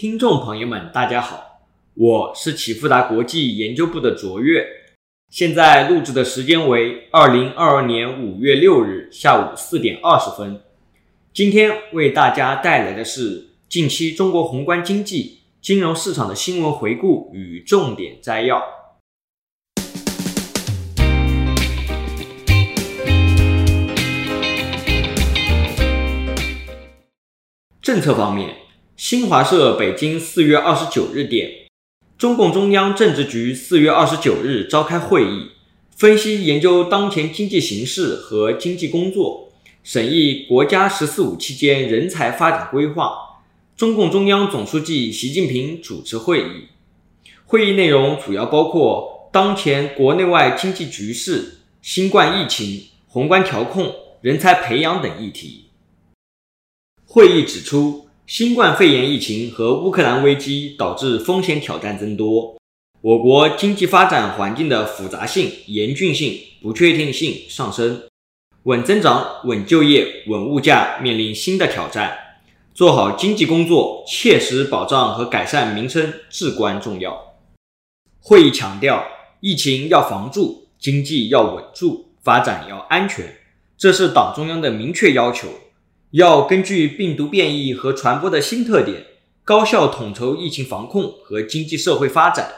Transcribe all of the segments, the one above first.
听众朋友们，大家好，我是启富达国际研究部的卓越，现在录制的时间为二零二二年五月六日下午四点二十分。今天为大家带来的是近期中国宏观经济、金融市场的新闻回顾与重点摘要。政策方面。新华社北京四月二十九日电，中共中央政治局四月二十九日召开会议，分析研究当前经济形势和经济工作，审议国家“十四五”期间人才发展规划。中共中央总书记习近平主持会议，会议内容主要包括当前国内外经济局势、新冠疫情、宏观调控、人才培养等议题。会议指出。新冠肺炎疫情和乌克兰危机导致风险挑战增多，我国经济发展环境的复杂性、严峻性、不确定性上升，稳增长、稳就业、稳物价面临新的挑战。做好经济工作，切实保障和改善民生至关重要。会议强调，疫情要防住，经济要稳住，发展要安全，这是党中央的明确要求。要根据病毒变异和传播的新特点，高效统筹疫情防控和经济社会发展，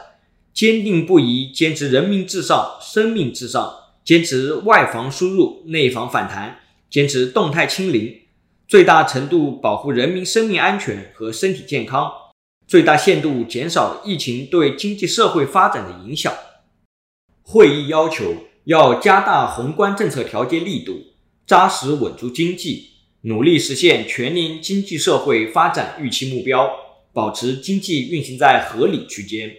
坚定不移坚持人民至上、生命至上，坚持外防输入、内防反弹，坚持动态清零，最大程度保护人民生命安全和身体健康，最大限度减少疫情对经济社会发展的影响。会议要求要加大宏观政策调节力度，扎实稳住经济。努力实现全年经济社会发展预期目标，保持经济运行在合理区间。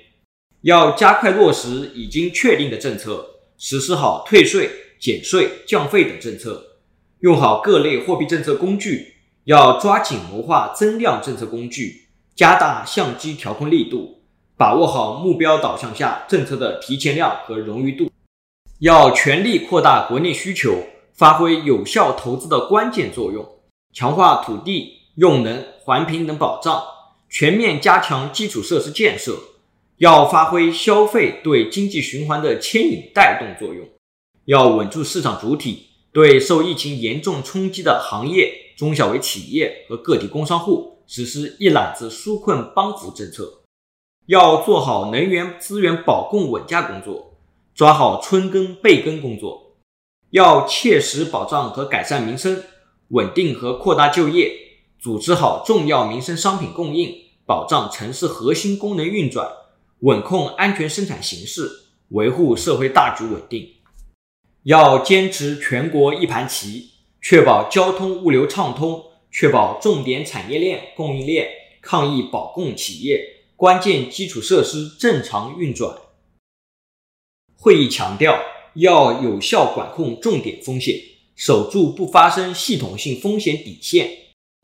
要加快落实已经确定的政策，实施好退税、减税、降费等政策，用好各类货币政策工具。要抓紧谋划增量政策工具，加大相机调控力度，把握好目标导向下政策的提前量和冗余度。要全力扩大国内需求，发挥有效投资的关键作用。强化土地用能环评等保障，全面加强基础设施建设，要发挥消费对经济循环的牵引带动作用，要稳住市场主体，对受疫情严重冲击的行业、中小微企业和个体工商户实施一揽子纾困帮扶政策，要做好能源资源保供稳价工作，抓好春耕备耕工作，要切实保障和改善民生。稳定和扩大就业，组织好重要民生商品供应，保障城市核心功能运转，稳控安全生产形势，维护社会大局稳定。要坚持全国一盘棋，确保交通物流畅通，确保重点产业链供应链、抗疫保供企业、关键基础设施正常运转。会议强调，要有效管控重点风险。守住不发生系统性风险底线，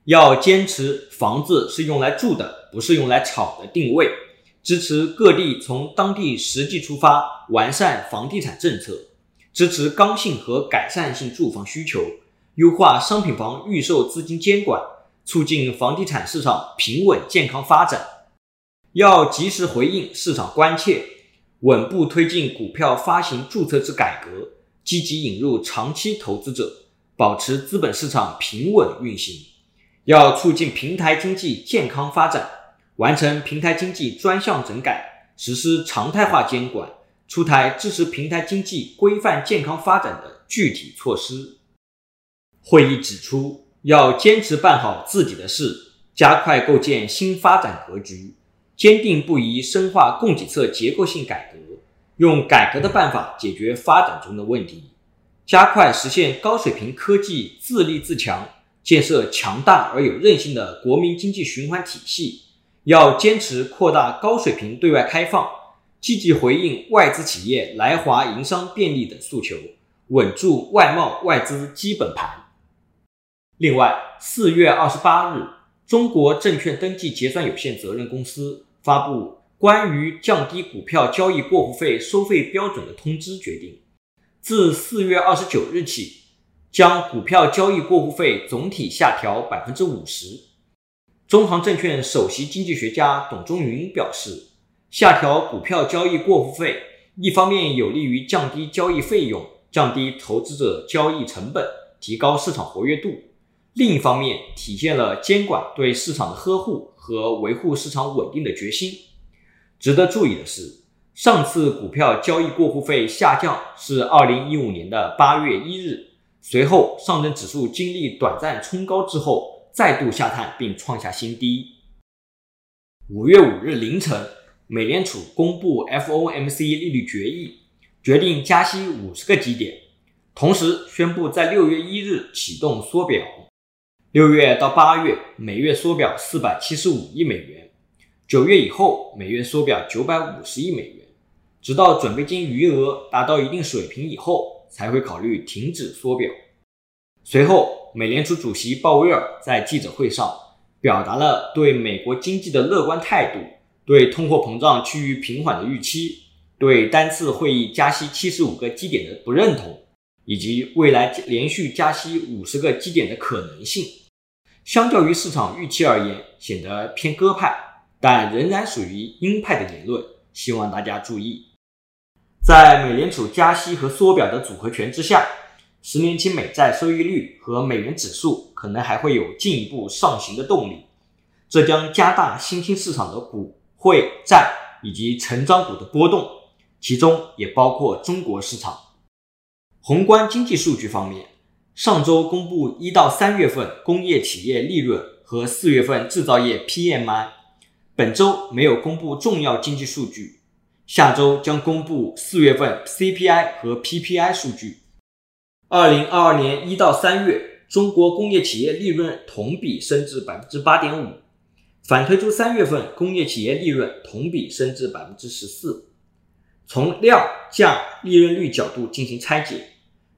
要坚持房子是用来住的，不是用来炒的定位，支持各地从当地实际出发完善房地产政策，支持刚性和改善性住房需求，优化商品房预售资金监管，促进房地产市场平稳健康发展。要及时回应市场关切，稳步推进股票发行注册制改革。积极引入长期投资者，保持资本市场平稳运行。要促进平台经济健康发展，完成平台经济专项整改，实施常态化监管，出台支持平台经济规范健康发展的具体措施。会议指出，要坚持办好自己的事，加快构建新发展格局，坚定不移深化供给侧结构性改革。用改革的办法解决发展中的问题，加快实现高水平科技自立自强，建设强大而有韧性的国民经济循环体系。要坚持扩大高水平对外开放，积极回应外资企业来华营商便利等诉求，稳住外贸外资基本盘。另外，四月二十八日，中国证券登记结算有限责任公司发布。关于降低股票交易过户费收费标准的通知决定，自四月二十九日起，将股票交易过户费总体下调百分之五十。中航证券首席经济学家董中云表示，下调股票交易过户费，一方面有利于降低交易费用，降低投资者交易成本，提高市场活跃度；另一方面，体现了监管对市场的呵护和维护市场稳定的决心。值得注意的是，上次股票交易过户费下降是二零一五年的八月一日，随后上证指数经历短暂冲高之后。再度下探并创下新低。五月五日凌晨，美联储公布 FOMC 利率决议，决定加息五十个基点，同时宣布在六月一日启动缩表。六月到八月，每月缩表四百七十五亿美元；九月以后，每月缩表九百五十亿美元，直到准备金余额达到一定水平以后，才会考虑停止缩表。随后。美联储主席鲍威尔在记者会上表达了对美国经济的乐观态度，对通货膨胀趋于平缓的预期，对单次会议加息七十五个基点的不认同，以及未来连续加息五十个基点的可能性。相较于市场预期而言，显得偏鸽派，但仍然属于鹰派的言论。希望大家注意，在美联储加息和缩表的组合拳之下。十年期美债收益率和美元指数可能还会有进一步上行的动力，这将加大新兴市场的股汇债以及成长股的波动，其中也包括中国市场。宏观经济数据方面，上周公布一到三月份工业企业利润和四月份制造业 PMI，本周没有公布重要经济数据，下周将公布四月份 CPI 和 PPI 数据。二零二二年一到三月，中国工业企业利润同比升至百分之八点五，反推出三月份工业企业利润同比升至百分之十四。从量价利润率角度进行拆解，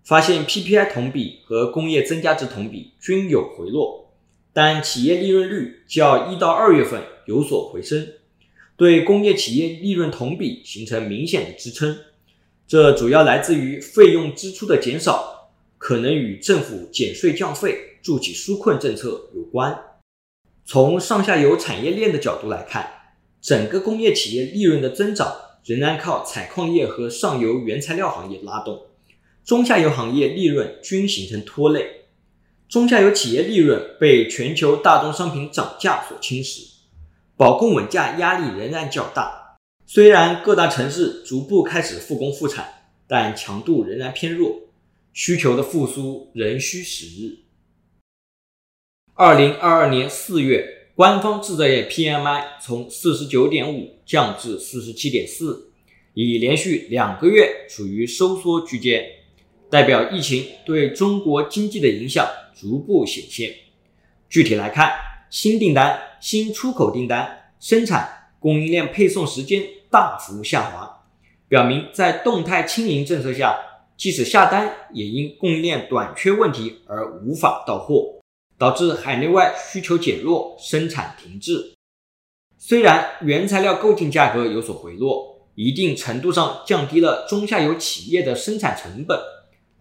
发现 PPI 同比和工业增加值同比均有回落，但企业利润率较一到二月份有所回升，对工业企业利润同比形成明显的支撑。这主要来自于费用支出的减少。可能与政府减税降费、助企纾困政策有关。从上下游产业链的角度来看，整个工业企业利润的增长仍然靠采矿业和上游原材料行业拉动，中下游行业利润均形成拖累。中下游企业利润被全球大宗商品涨价所侵蚀，保供稳价压力仍然较大。虽然各大城市逐步开始复工复产，但强度仍然偏弱。需求的复苏仍需时日。二零二二年四月，官方制造业 PMI 从四十九点五降至四十七点四，已连续两个月处于收缩区间，代表疫情对中国经济的影响逐步显现。具体来看，新订单、新出口订单、生产供应链配送时间大幅下滑，表明在动态清零政策下。即使下单，也因供应链短缺问题而无法到货，导致海内外需求减弱，生产停滞。虽然原材料购进价格有所回落，一定程度上降低了中下游企业的生产成本，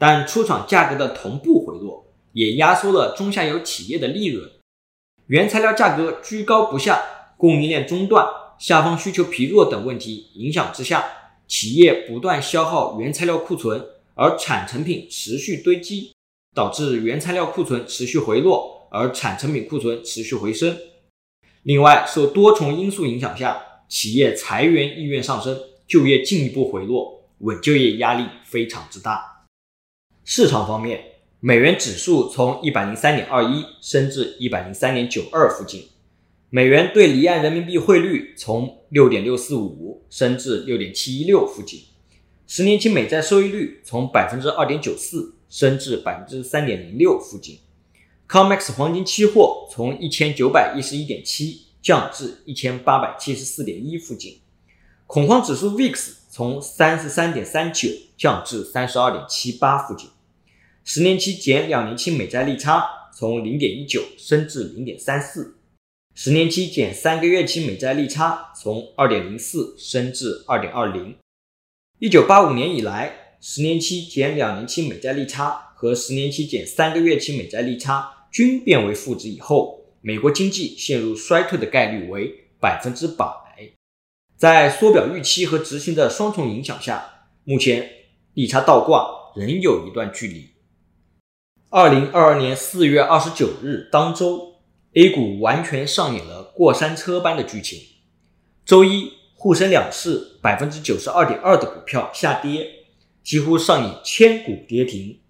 但出厂价格的同步回落，也压缩了中下游企业的利润。原材料价格居高不下，供应链中断、下方需求疲弱等问题影响之下，企业不断消耗原材料库存。而产成品持续堆积，导致原材料库存持续回落，而产成品库存持续回升。另外，受多重因素影响下，企业裁员意愿上升，就业进一步回落，稳就业压力非常之大。市场方面，美元指数从一百零三点二一升至一百零三点九二附近，美元对离岸人民币汇率从六点六四五升至六点七一六附近。十年期美债收益率从百分之二点九四升至百分之三点零六附近，COMEX 黄金期货从一千九百一十一点七降至一千八百七十四点一附近，恐慌指数 VIX 从三十三点三九降至三十二点七八附近，十年期减两年期美债利差从零点一九升至零点三四，十年期减三个月期美债利差从二点零四升至二点二零。一九八五年以来，十年期减两年期美债利差和十年期减三个月期美债利差均变为负值以后，美国经济陷入衰退的概率为百分之百。在缩表预期和执行的双重影响下，目前利差倒挂仍有一段距离。二零二二年四月二十九日当周，A 股完全上演了过山车般的剧情。周一，沪深两市百分之九十二点二的股票下跌，几乎上演千股跌停。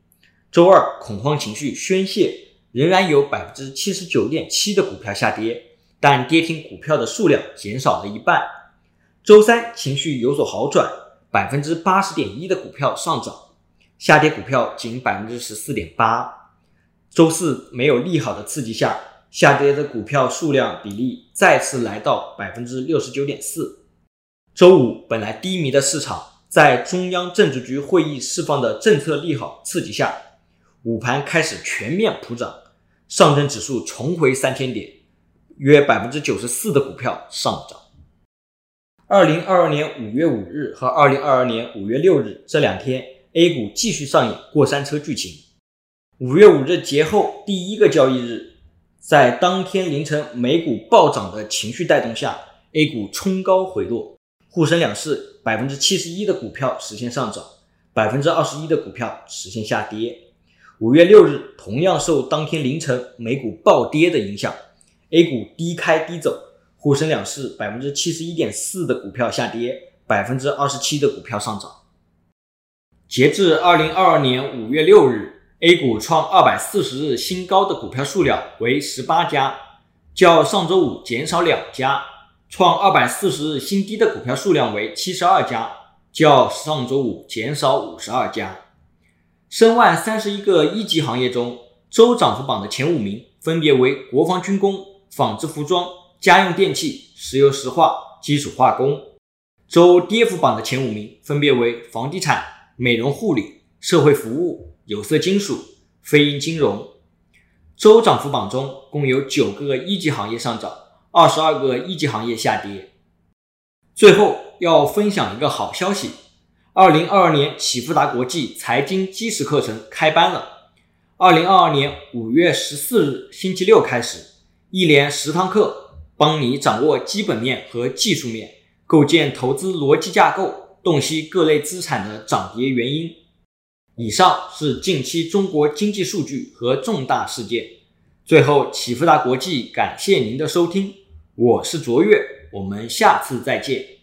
周二，恐慌情绪宣泄，仍然有百分之七十九点七的股票下跌，但跌停股票的数量减少了一半。周三，情绪有所好转，百分之八十点一的股票上涨，下跌股票仅百分之十四点八。周四，没有利好的刺激下，下跌的股票数量比例再次来到百分之六十九点四。周五，本来低迷的市场，在中央政治局会议释放的政策利好刺激下。午盘开始全面普涨，上证指数重回三千点，约百分之九十四的股票上涨。二零二二年五月五日和二零二二年五月六日这两天，A 股继续上演过山车剧情。五月五日节后第一个交易日，在当天凌晨美股暴涨的情绪带动下，A 股冲高回落，沪深两市百分之七十一的股票实现上涨，百分之二十一的股票实现下跌。五月六日，同样受当天凌晨美股暴跌的影响，A 股低开低走，沪深两市百分之七十一点四的股票下跌，百分之二十七的股票上涨。截至二零二二年五月六日，A 股创二百四十日新高的股票数量为十八家，较上周五减少两家；创二百四十日新低的股票数量为七十二家，较上周五减少五十二家。申万三十一个一级行业中，周涨幅榜的前五名分别为国防军工、纺织服装、家用电器、石油石化、基础化工；周跌幅榜的前五名分别为房地产、美容护理、社会服务、有色金属、非银金融。周涨幅榜中共有九个一级行业上涨，二十二个一级行业下跌。最后要分享一个好消息。二零二二年启富达国际财经基石课程开班了。二零二二年五月十四日星期六开始，一连十堂课，帮你掌握基本面和技术面，构建投资逻辑架构，洞悉各类资产的涨跌原因。以上是近期中国经济数据和重大事件。最后，启富达国际感谢您的收听，我是卓越，我们下次再见。